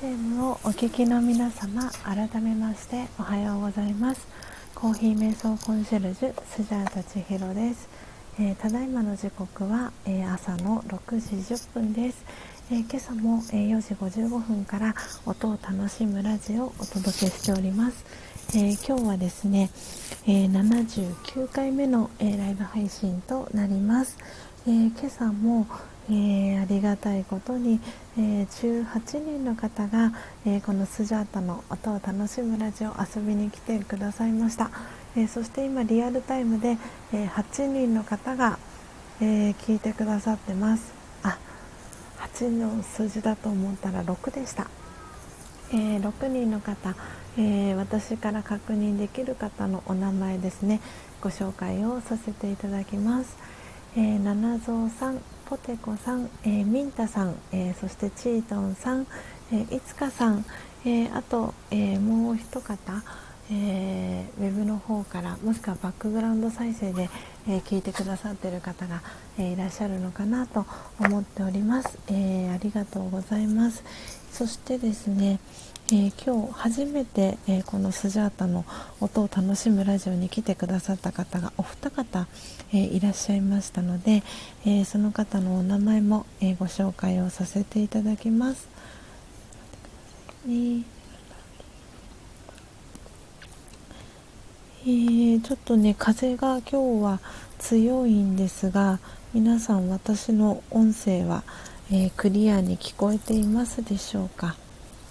FM をお聞きの皆様改めましておはようございます。コーヒー瞑想コンシェルジュスジャータ千尋です、えー、ただいまの時刻は、えー、朝の6時10分です、えー、今朝も、え4時55分から音を楽しむラジオをお届けしております、え今日はですね、え79回目の、えライブ配信となります、え今朝も、えー、ありがたいことに、えー、18人の方が、えー、このスジャータの音を楽しむラジオ遊びに来てくださいました、えそして今リアルタイムで、え8人の方が、え聞いてくださってます。あ8の数字だと思ったら6でした、え6人の方、え私から確認できる方のお名前ですね。ご紹介をさせていただきます、え七蔵さん。ポテコさん、えー、ミンタさん、えー、そしてチートンさん、えー、いつかさん、えー、あと、えー、もう一方、えー、ウェブの方からもしくはバックグラウンド再生で、えー、聞いてくださっている方が、えー、いらっしゃるのかなと思っております、えー、ありがとうございます。そしてですね、えー、今日初めて、えー、このスジャータの音を楽しむラジオに来てくださった方がお二方、えー、いらっしゃいましたので、えその方のお名前も、えご紹介をさせていただきます。え、ちょっとね風が今日は強いんですが皆さん私の音声は、えクリアに聞こえていますでしょうか？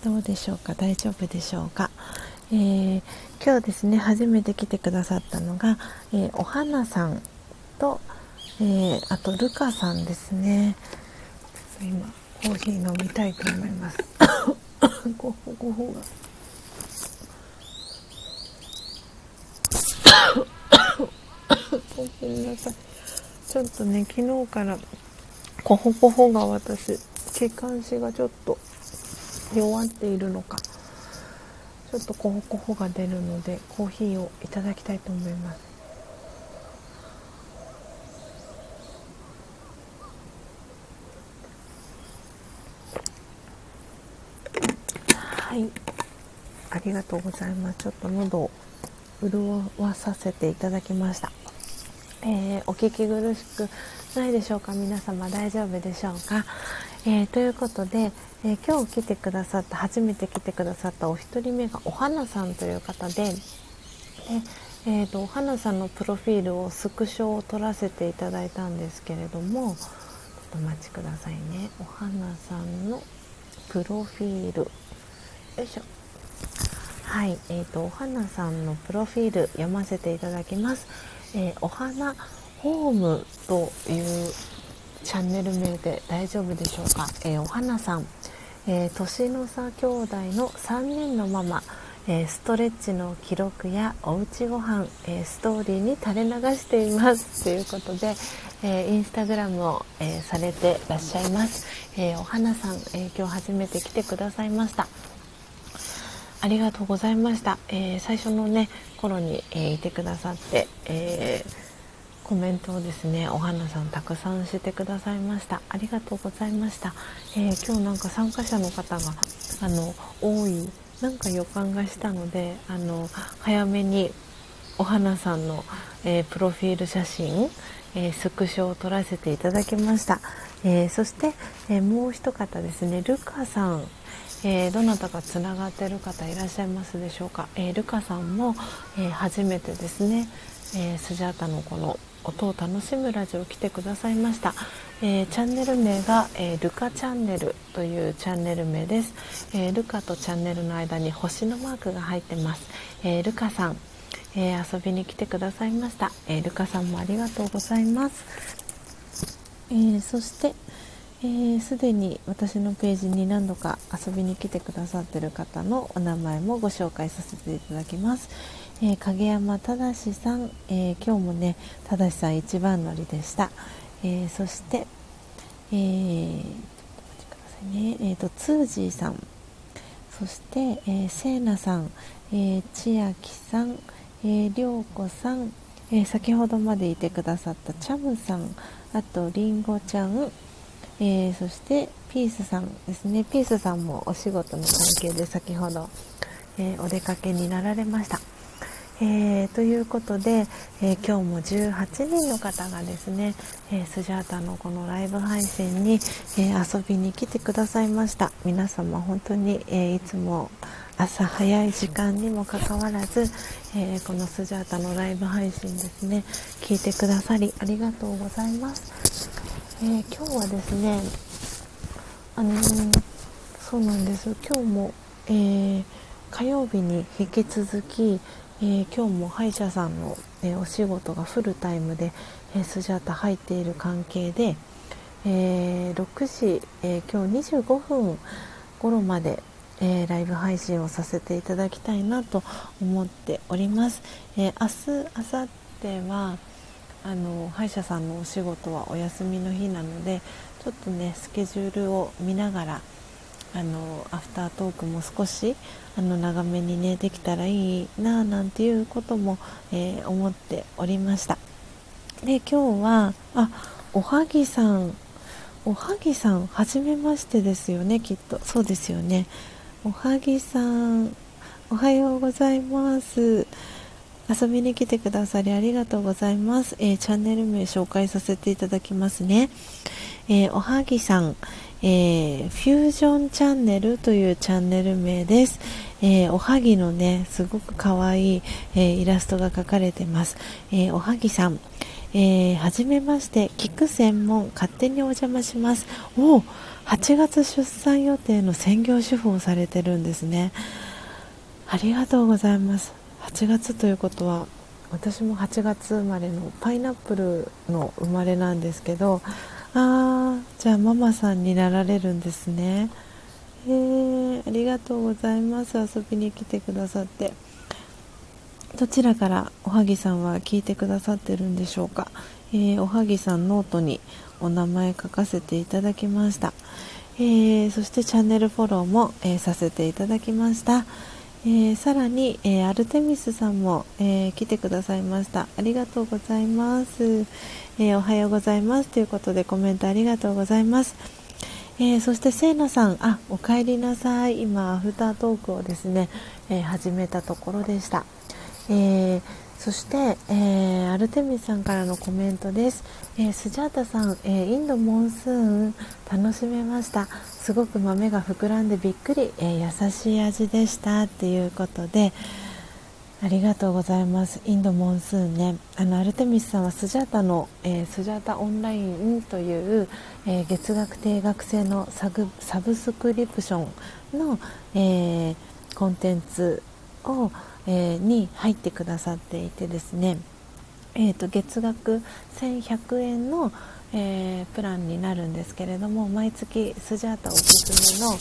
どうでしょうか？大丈夫でしょうか、えー、今日ですね初めて来てくださったのが、えー、お花さんと、えー、あとルカさんですね。今コーヒー飲みたいと思います。ごほごほが。ごめんなさい。ちょっとね昨日からコホコホが私気管支がちょっと弱っているのか。ちょっとコホコホが出るのでコーヒーをいただきたいと思います。はい。ありがとうございます。ちょっと喉を潤わさせていただきました。えー、お聞き苦しくないでしょうか？皆様大丈夫でしょうか、えー、ということで、えー、今日来てくださった初めて来てくださったお一人目がお花さんという方でで、えーと、お花さんのプロフィールをスクショを撮らせていただいたんですけれどもちょっとお待ちくださいね。お花さんのプロフィール。よいしょ。はい、えーと、お花さんのプロフィール読ませていただきます、えー、お花ホームというチャンネル名で大丈夫でしょうか、えー、お花さん、えー、年の差兄弟の3人のママ、えー、ストレッチの記録やおうちご飯、えストーリーに垂れ流しています。ということで、えインスタグラムを、えされてらっしゃいます、えお花さん、え今日初めて来てくださいました。ありがとうございました、え最初のね頃に、えいてくださって、えーコメントをですねお花さんたくさんしてくださいました。ありがとうございました、えー、今日なんか参加者の方があの多いなんか予感がしたのであの早めにお花さんの、えー、プロフィール写真、えー、スクショを撮らせていただきました、えそして、えもう一方ですねルカさん。えー、どなたかつながってる方いらっしゃいますでしょうか、えー、ルカさんも、えー、初めてですね、えスジャータのこの音を楽しむラジオ来てくださいました、えー、チャンネル名が、えー、ルカチャンネルというチャンネル名です、えー、ルカとチャンネルの間に星のマークが入ってます、えルカさん、え遊びに来てくださいました、えルカさんもありがとうございます、えそしてすで、に私のページに何度か遊びに来てくださってる方のお名前もご紹介させていただきます、えー、影山正さん、えー、今日もね正さん一番乗りでした、えー、そして、えー、ね。えーと、ツージーさん。そして、えー、セイナさん、えー、千秋さん、えー、涼子さん、えー、先ほどまでいてくださったチャムさん。あとりんごちゃん、えー、そしてピースさんですね。ピースさんもお仕事の関係で先ほど、え、お出かけになられました。えー、ということで、えー、今日も18人の方がですね、えー、スジャータのこのライブ配信に、え遊びに来てくださいました。皆様本当に、えいつも朝早い時間にもかかわらず、えこのスジャータのライブ配信ですね聞いてくださりありがとうございます、え今日はですねあのそうなんです。今日も、え火曜日に引き続きえー、今日も歯医者さんの、えー、お仕事がフルタイムで、えー、スジャータ入っている関係で、え6時、え今日25分頃まで、えライブ配信をさせていただきたいなと思っております。え明日明後日はあの歯医者さんのお仕事はお休みの日なのでちょっとねスケジュールを見ながらあのアフタートークも少しあの長めにねできたらいいななんていうことも、えー、思っておりました。で今日はあおはぎさん。おはぎさんはじめましてですよねきっと。そうですよね。おはぎさんおはようございます。遊びに来てくださりありがとうございます、えー、チャンネル名紹介させていただきますね、えー、おはぎさん、えー、フュージョンチャンネルというチャンネル名です。えー、おはぎのね、すごく可愛い、えー、イラストが描かれてます。えおはぎさん、えはじめまして、聞く専門、勝手にお邪魔します。お8月出産予定の専業主婦をされてるんですね。ありがとうございます。8月ということは、私も8月生まれのパイナップルの生まれなんですけど、あじゃあママさんになられるんですね。え、ありがとうございます。遊びに来てくださって。どちらからおはぎさんは聞いてくださってるんでしょうか、えー、おはぎさんノートにお名前書かせていただきました、えー、そしてチャンネルフォローも、えー、させていただきました、えさらに、えアルテミスさんも、えー来てくださいました。ありがとうございます、えー、おはようございますということでコメントありがとうございます。えー、そしてせいなさん、あ、お帰りなさい。今、アフタートークをですね、えー、始めたところでした。えー、そして、えアルテミスさんからのコメントです。えスジャータさん、えインドモンスーン楽しめました。すごく豆が膨らんでびっくり、え優しい味でしたっていうことで、ありがとうございます。インドモンスーンね。あのアルテミスさんはスジャータの、えー、スジャータオンラインという、えー、月額定額制のサグサブスクリプションの、えー、コンテンツを、えに入ってくださっていてですね、えーと、月額1100円の、えプランになるんですけれども毎月スジャータおすすめの、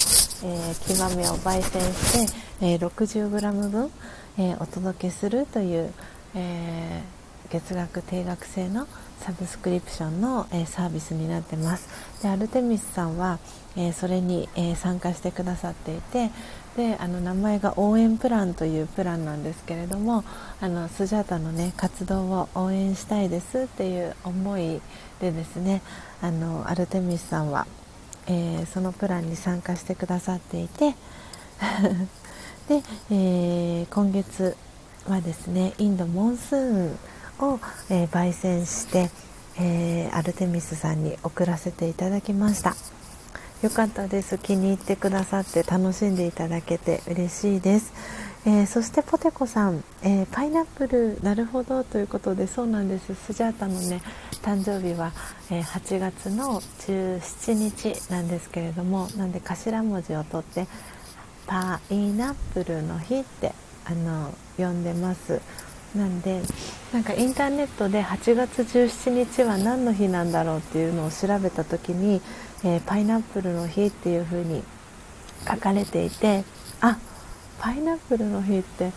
えー、木豆を焙煎して、え 60g 分えー、お届けするという、えー、月額定額制のサブスクリプションの、えー、サービスになってます。でアルテミスさんは、えそれに、え参加してくださっていてであの名前が応援プランというプランなんですけれどもあのスジャータの、ね、活動を応援したいですっていう思いでですねあのアルテミスさんは、えそのプランに参加してくださっていて で、えー、今月はですねインドモンスーンを、えー、焙煎して、えー、アルテミスさんに送らせていただきました。よかったです。気に入ってくださって楽しんでいただけて嬉しいです、えー、そしてポテコさん、えー、パイナップルなるほどということでそうなんです。スジャータのね誕生日は、えー、8月の17日なんですけれどもなんで頭文字を取ってパイナップルの日ってあの呼んでますなんでなんかインターネットで8月17日は何の日なんだろうっていうのを調べた時に、えー、パイナップルの日っていう風に書かれていてあパイナップルの日って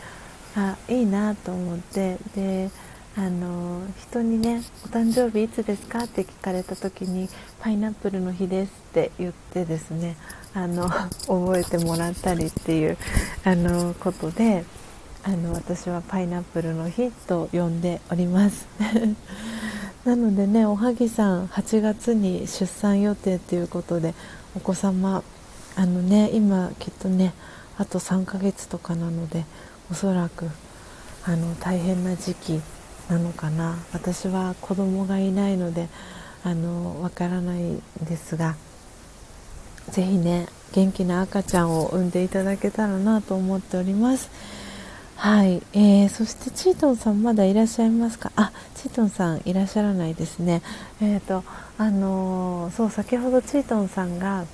あいいなと思ってであの人にね「お誕生日いつですか?」って聞かれた時に「パイナップルの日です」って言ってですねあの覚えてもらったりっていうあのことであの私はパイナップルの日と呼んでおります。なのでねおはぎさん8月に出産予定ということでお子様あのね今きっとねあと3ヶ月とかなのでおそらくあの大変な時期なのかな。私は子供がいないのであのわからないんですがぜひね元気な赤ちゃんを産んでいただけたらなと思っております。はい、えー、そしてチートンさんまだいらっしゃいますか？あチートンさんいらっしゃらないですね。えっ、ー、とあのー、そう先ほどチートンさんが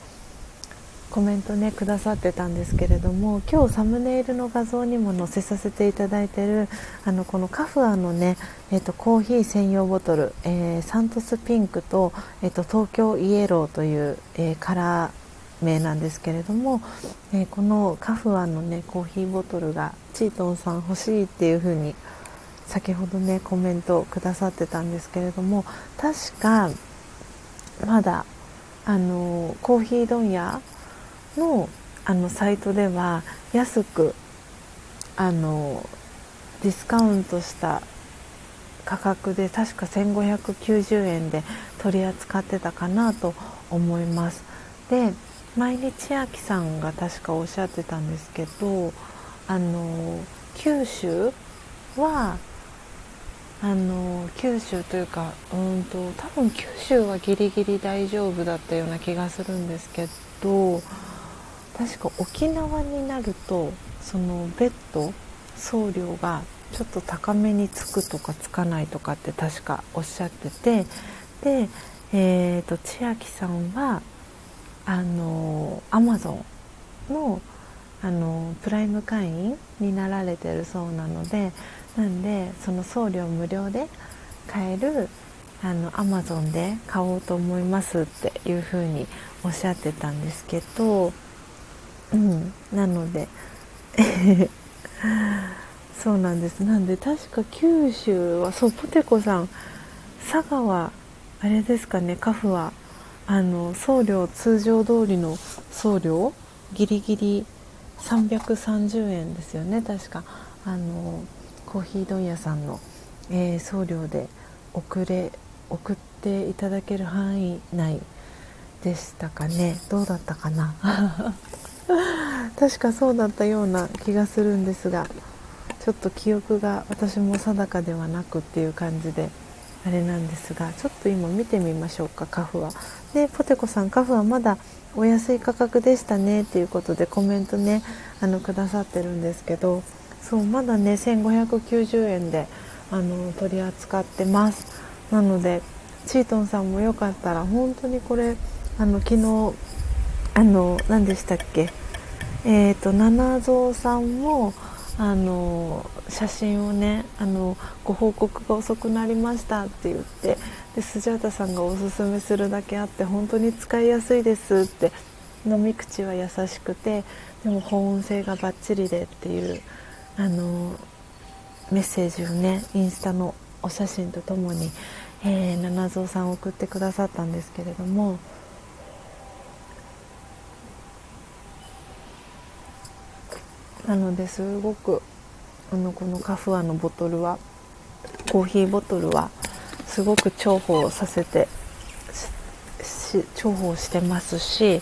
コメントねくださってたんですけれども今日サムネイルの画像にも載せさせていただいてるあのこのカフアのね、えーと、コーヒー専用ボトル、えー、サントスピンクと,、えーと、東京イエローという、えー、カラー名なんですけれども、えー、このカフアのねコーヒーボトルがチートンさん欲しいっていう風に先ほどねコメントをくださってたんですけれども確かまだあのコーヒー問屋のあのサイトでは安くあのディスカウントした価格で確か1590円で取り扱ってたかなと思います。で毎日秋さんが確かおっしゃってたんですけどあの九州はあの九州というかうんと多分九州はギリギリ大丈夫だったような気がするんですけど確か沖縄になるとそのベッド送料がちょっと高めにつくとかつかないとかって確かおっしゃっててで、えーと、千秋さんはあのアマゾンのあのプライム会員になられてるそうなのでなんでその送料無料で買えるあのアマゾンで買おうと思いますっていうふうにおっしゃってたんですけどうんなので そうなんです。なんで確か九州はそうポテコさん佐賀はあれですかねカフはあの送料通常通りの送料ギリギリ330円ですよね。確か。あのコーヒー問屋さんの、えー、送料で送れ送っていただける範囲内でしたかね。どうだったかな？確かそうだったような気がするんですがちょっと記憶が私も定かではなくっていう感じで。あれなんですがちょっと今見てみましょうかカフは。でポテコさんカフはまだお安い価格でしたねっていうことでコメントねあのくださってるんですけどそうまだね1590円であの取り扱ってますなのでチートンさんもよかったら本当にこれあの昨日あの何でしたっけ？えっ、ー、と七蔵さんもあの写真をねあのご報告が遅くなりましたって言ってでスジャータさんがおすすめするだけあって本当に使いやすいですって飲み口は優しくてでも保温性がバッチリでっていうあのメッセージをねインスタのお写真とともに、えー、七蔵さん送ってくださったんですけれどもなのですごくあのこのカフアのボトルはコーヒーボトルはすごく重宝させて重宝してますし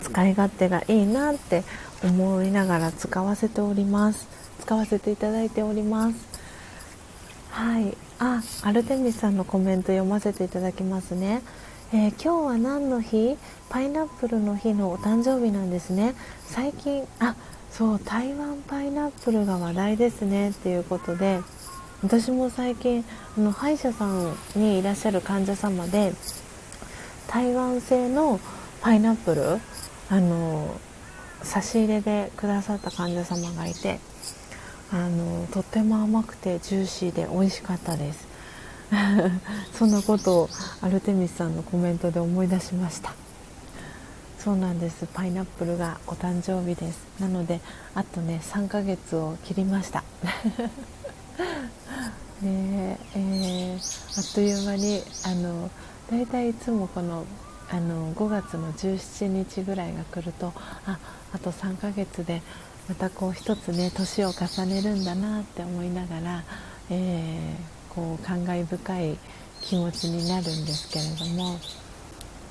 使い勝手がいいなって思いながら使わせております。使わせていただいております。はい。あアルテミスさんのコメント読ませていただきますね。えー、今日は何の日？パイナップルの日のお誕生日なんですね。最近あそう台湾パイナップルが話題ですね。っていうことで私も最近あの歯医者さんにいらっしゃる患者様で台湾製のパイナップルあの差し入れでくださった患者様がいてあのとっても甘くてジューシーで美味しかったです。そんなことをアルテミスさんのコメントで思い出しました。そうなんです。パイナップルがお誕生日です。なのであとね3ヶ月を切りました。ねえー、あっという間にあのだいたいいつもこのあの5月の17日ぐらいが来るとああと3ヶ月でまたこう一つね年を重ねるんだなって思いながら、えーこう感慨深い気持ちになるんですけれども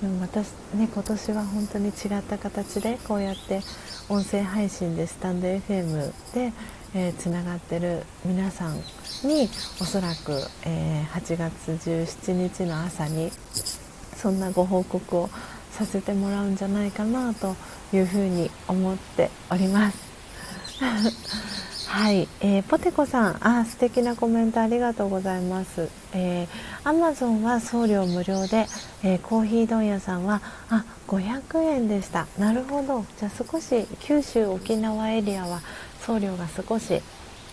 でも私ね今年は本当に違った形でこうやって音声配信でスタンド FM でえー、つながってる皆さんにおそらく、えー、8月17日の朝にそんなご報告をさせてもらうんじゃないかなというふうに思っております。はい、えー、ポテコさん、あ素敵なコメントありがとうございます。えー、アマゾンは送料無料で、えー、コーヒー問屋さんはあ500円でした。なるほど。じゃあ少し九州沖縄エリアは送料が少し、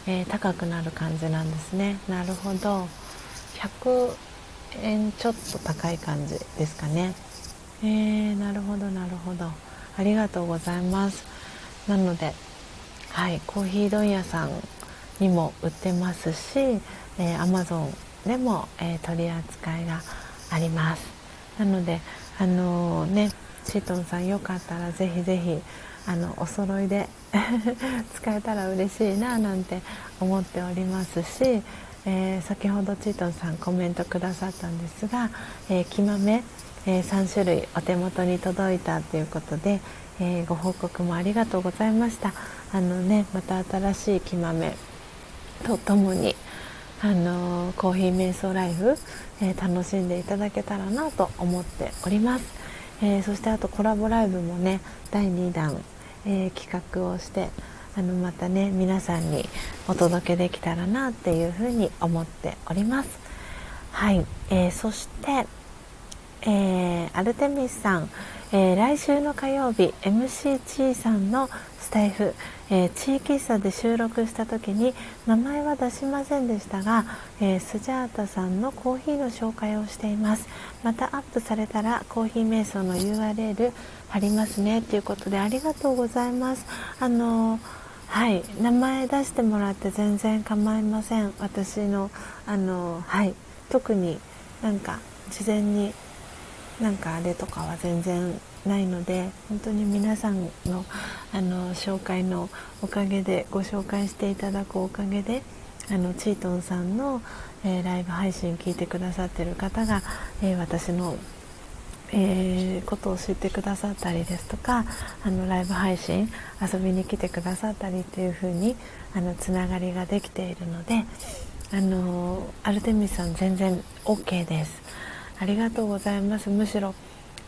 えー、高くなる感じなんですね。なるほど。100円ちょっと高い感じですかね。えー、なるほどなるほど。ありがとうございます。なのではい、コーヒー問屋さんにも売ってますし、えー、Amazon でも、えー、取り扱いがあります。なのであのー、ねチートンさんよかったらぜひぜひあのお揃いで 使えたら嬉しいななんて思っておりますし、えー、先ほどチートンさんコメントくださったんですが、えー、木豆、えー、3種類お手元に届いたということで、えご報告もありがとうございました。あのねまた新しい木豆とともにあのコーヒー瞑想ライフ、えー、楽しんでいただけたらなと思っております、えー、そしてあとコラボライブもね第2弾、え、企画をしてあのまたね皆さんにお届けできたらなっていうふうに思っております。はい、えそしてえ、アルテミスさん、えー、来週の火曜日 MC ちーさんのスタイフ、えー、地域喫茶で収録した時に名前は出しませんでしたが、えスジャータさんのコーヒーの紹介をしています。またアップされたらコーヒー瞑想の URL 貼りますねということでありがとうございます。あのはい名前出してもらって全然構いません。私のあのはい特になんか事前になんかあれとかは全然ないので本当に皆さんのあの紹介のおかげでご紹介していただくおかげであのチートンさんの、えー、ライブ配信聞いてくださってる方が、えー、私の、えー、ことを知ってくださったりですとかあのライブ配信遊びに来てくださったりっていう風にあのつながりができているのであのアルテミスさん全然 OK です。ありがとうございます。むしろ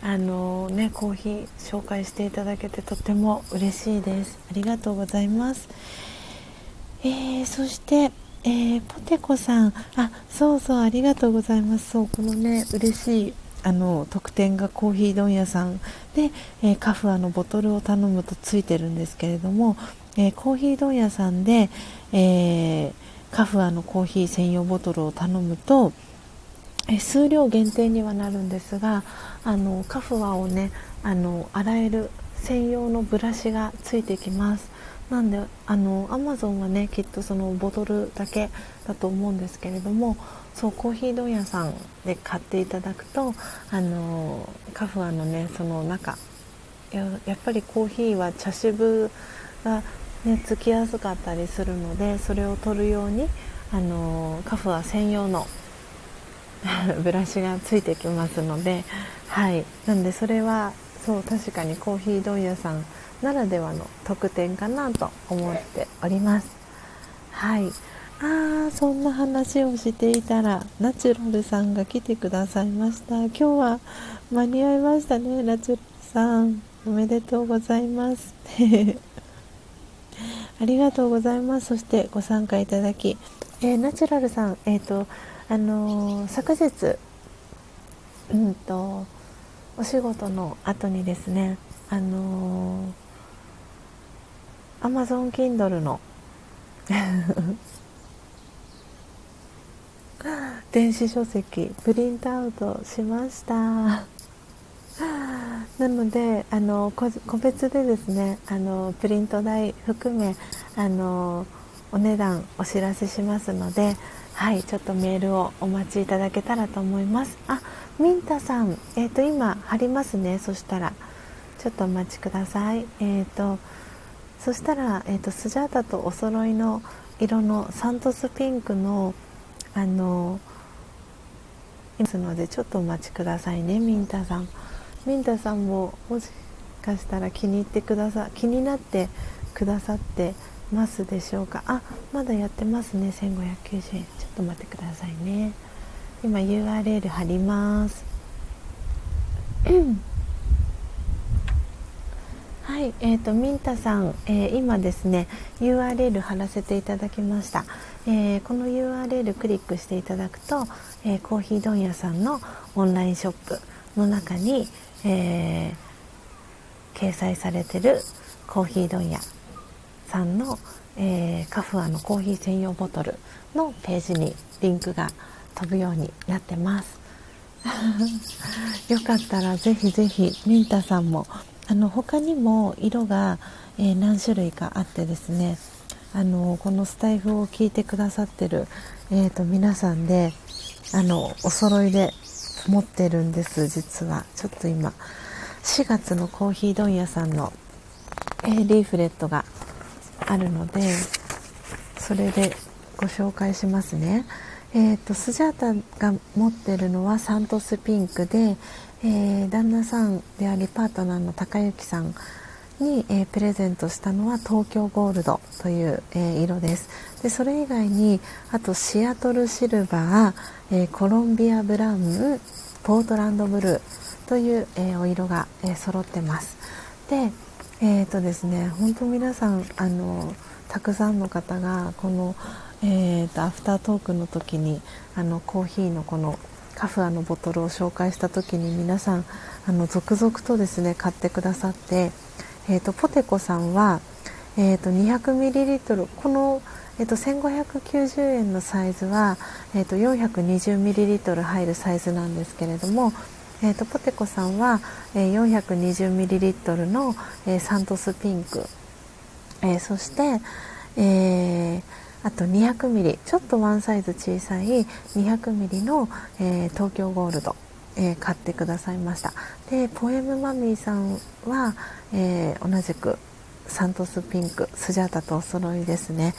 あのねコーヒー紹介していただけてとっても嬉しいです。ありがとうございます。えー、そしてえー、ポテコさん。あそうそうありがとうございます。そうこのね嬉しいあの特典がコーヒー問屋さん。で、えー、カフアのボトルを頼むとついてるんですけれども、えー、コーヒー問屋さんで、えー、カフアのコーヒー専用ボトルを頼むとえ数量限定にはなるんですがあのカフアをねあの洗える専用のブラシがついてきます。なんであのアマゾンはねきっとそのボトルだけだと思うんですけれどもそうコーヒー問屋さんで買っていただくとあのカフアのねその中ややっぱりコーヒーは茶渋がねつきやすかったりするのでそれを取るようにあのカフア専用の ブラシがついてきますのではい。なんでそれはそう確かにコーヒー問屋さんならではの特典かなと思っております。はい。あーそんな話をしていたらナチュラルさんが来てくださいました。今日は間に合いましたねナチュラルさん。おめでとうございます。ありがとうございます。そしてご参加いただき、えー、ナチュラルさんえっ、ー、とあのー、昨日うんとお仕事の後にですねあのー、Amazon Kindle の 電子書籍プリントアウトしました。なのであの個別でですねあのプリント代含めあのお値段お知らせしますのではいちょっとメールをお待ちいただけたらと思います。あミンタさんえっ、ー、と今貼りますね。そしたらちょっとお待ちください。えっ、ー、とそしたら、えーと、スジャータとお揃いの色のサントスピンクのあのますのでちょっとお待ちくださいねミンタさん。ミンタさんももしかしたら気に入ってくださ気になってくださってますでしょうか？あまだやってますね。1590円。ちょっと待ってくださいね。今 URL 貼ります。はい、えーと、ミンタさん、えー、今ですね URL 貼らせていただきました、えー、この URL クリックしていただくと、えー、コーヒー問屋さんのオンラインショップの中に、え掲載されてるコーヒー問屋さんの、えカフアのコーヒー専用ボトルのページにリンクが飛ぶようになってます。よかったらぜひぜひミンタさんもあの他にも色が、えー、何種類かあってですねあのこのスタイフを聞いてくださってる、えーと、皆さんであのお揃いで持ってるんです実は。ちょっと今4月のコーヒー問屋さんの、えー、リーフレットがあるのでそれでご紹介しますね。えーと、スジャータが持ってるのはサントスピンクで、えー、旦那さんでありパートナーの高之さんに、えー、プレゼントしたのは東京ゴールドという、えー、色ですでそれ以外にあとシアトルシルバー、えコロンビアブラウンポートランドブルーという、えお色が、え揃ってますでえーとですね本当皆さんあのたくさんの方がこのえーと、アフタートークの時にあのコーヒーのこのカフアのボトルを紹介した時に皆さんあの続々とですね買ってくださって、えーと、ポテコさんは、えーと、200ml この、えー、と1590円のサイズは、えー、と 420ml 入るサイズなんですけれども、えー、とポテコさんは、えー、420ml の、えー、サントスピンク、えー、そして、えーあと 200mm ちょっとワンサイズ小さい 200mm の、えー、東京ゴールド、えー、買ってくださいました。でポエムマミーさんは、えー、同じくサントスピンク。スジャータとお揃いですね。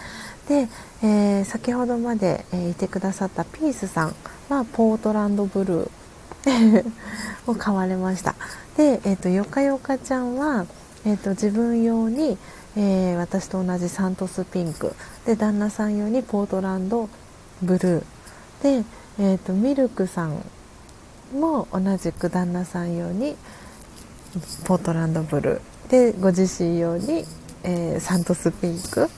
で、え先ほどまで、えいてくださったピースさんはポートランドブルー。を買われました。で、えーと、よかよかちゃんは、えーと自分用に、えー、私と同じサントスピンク。で旦那さん用にポートランドブルー。で、えーと、ミルクさんも同じく旦那さん用にポートランドブルー。でご自身用に、えー、サントスピンク。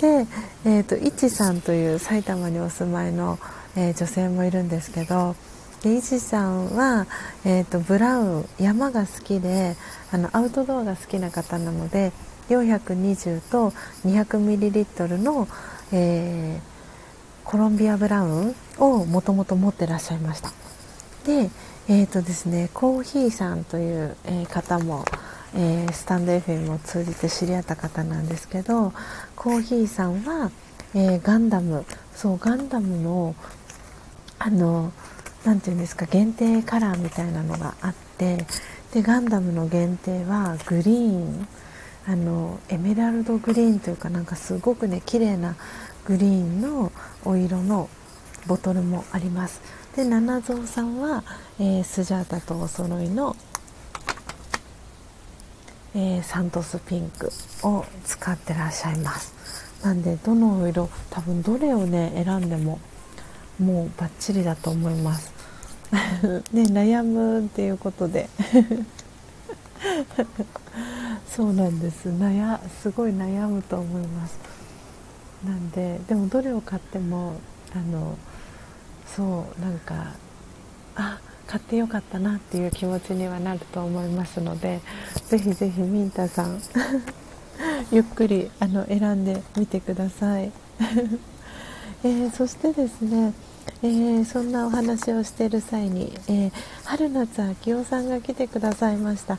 で、えーと、いちさんという埼玉にお住まいの、えー、女性もいるんですけどでいちさんは、えーとブラウン山が好きであのアウトドアが好きな方なので420と 200ml の、えー、コロンビアブラウンをもともと持ってらっしゃいました。で,、えーとですね、コーヒーさんという、えー、方も、えー、スタンド FM を通じて知り合った方なんですけどコーヒーさんは、え、ガンダムそうガンダムのあの何て言うんですか限定カラーみたいなのがあってでガンダムの限定はグリーンあのエメラルドグリーンというかなんかすごくね綺麗なグリーンのお色のボトルもあります。で七蔵さんは、えー、スジャータとお揃いの、えー、サントスピンクを使ってらっしゃいます。なんでどのお色多分どれをね選んでももうバッチリだと思います。ね悩むっていうことで。そうなんです。悩すごい悩むと思います。なんででもどれを買ってもあのそうなんかあ買ってよかったなっていう気持ちにはなると思いますのでぜひぜひミンタさん ゆっくりあの選んでみてください、えー、そしてですねえー、そんなお話をしている際に、えー、春夏秋夫さんが来てくださいました。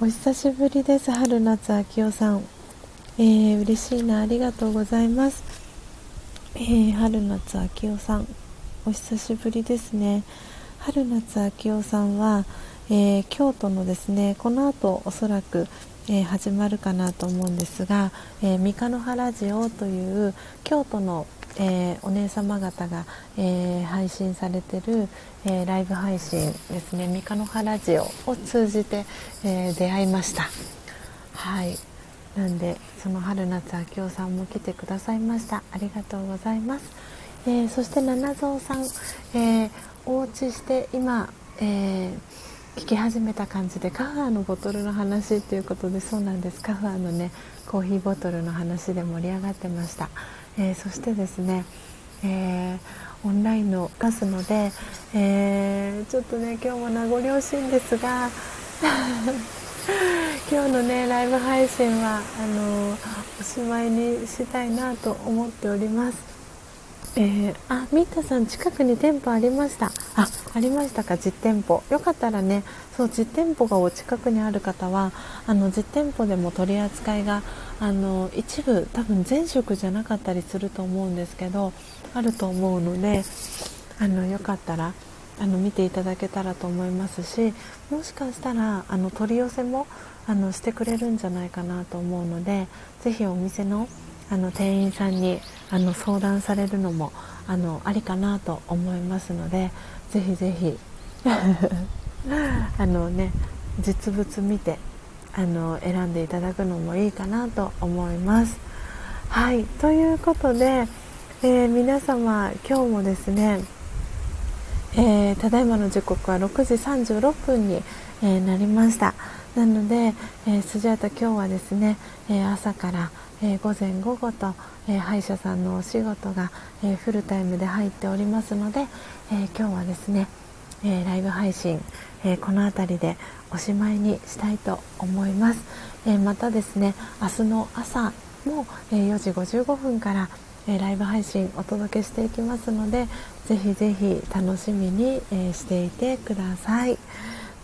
お久しぶりです春夏秋夫さん、えー、嬉しいなありがとうございます、えー、春夏秋夫さんお久しぶりですね。春夏秋夫さんは、えー、京都のですねこの後おそらく、えー、始まるかなと思うんですが、えー、三日野原ジオという京都のえー、お姉様方が、えー、配信されてる、えー、ライブ配信ですね。三日の葉ラジオを通じて、え出会いました。はい。なんでその春夏秋夫さんも来てくださいました。ありがとうございます、えそして七蔵さん、えおうちして今、え聞き始めた感じでカファーのボトルの話っていうことでそうなんです。カファーのねコーヒーボトルの話で盛り上がってました、えー、そしてですね、えー、オンラインの出すので、えー、ちょっとね今日も名残惜しいんですが 今日のねライブ配信はあのおしまいにしたいなと思っております。えー、あミータさん近くに店舗ありました。あありましたか実店舗。よかったらねそう実店舗がお近くにある方はあの実店舗でも取り扱いがあの一部多分全食じゃなかったりすると思うんですけどあると思うのであのよかったらあの見ていただけたらと思いますしもしかしたらあの取り寄せもあのしてくれるんじゃないかなと思うのでぜひお店のあの店員さんにあの相談されるのもあのありかなと思いますのでぜひぜひ あのね実物見てあの選んでいただくのもいいかなと思います。はいということで、えー、皆様今日もですね、えー、ただいまの時刻は6時36分に、えー、なりましたなので、えスジャータ今日はですね、え朝からえー、午前午後と、えー、歯医者さんのお仕事が、えー、フルタイムで入っておりますので、え今日はですね、えライブ配信、えこの辺りでおしまいにしたいと思います、えまたですね明日の朝も、え4時55分から、えライブ配信お届けしていきますのでぜひぜひ楽しみに、えしていてください。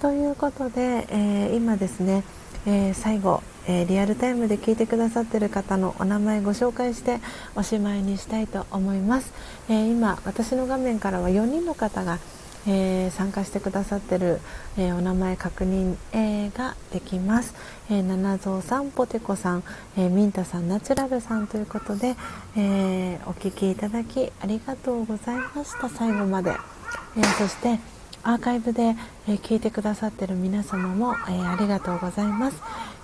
ということで、え今ですね、え最後えー、リアルタイムで聞いてくださってる方のお名前ご紹介しておしまいにしたいと思います、えー、今私の画面からは4人の方が、えー、参加してくださってる、えお名前確認、えができます、え七蔵さんポテコさん、えミンタさんナチュラルさんということで、えお聞きいただきありがとうございました。最後まで、えそしてアーカイブで、え聞いてくださっている皆様も、えありがとうございます。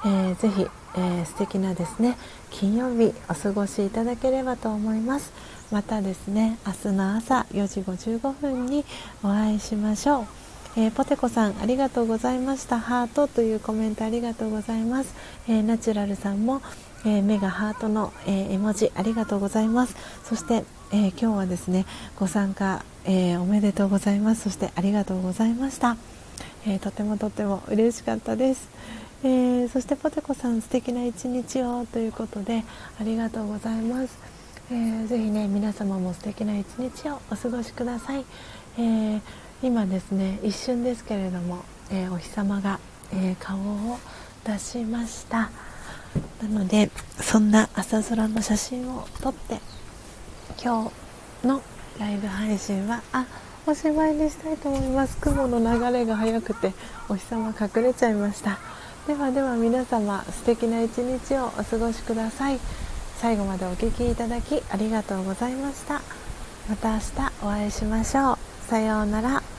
えー、ぜひ、えー、素敵なですね金曜日お過ごしいただければと思います。またですね明日の朝4時55分にお会いしましょう。えー、ポテコさんありがとうございました。ハートというコメントありがとうございます、えー、ナチュラルさんも、えー、目がハートの、え絵文字ありがとうございます。そして、え今日はですねご参加、えおめでとうございます。そしてありがとうございました、えとてもとても嬉しかったです。えー、そしてポテコさん素敵な一日をということでありがとうございます、えー、ぜひね皆様も素敵な一日をお過ごしください、えー、今ですね一瞬ですけれども、えお日様が、え顔を出しました。なのでそんな朝空の写真を撮って今日のライブ配信はあおしまいにしたいと思います。雲の流れが速くてお日様隠れちゃいました。ではでは皆様素敵な一日をお過ごしください。最後までお聴きいただきありがとうございました。また明日お会いしましょう。さようなら。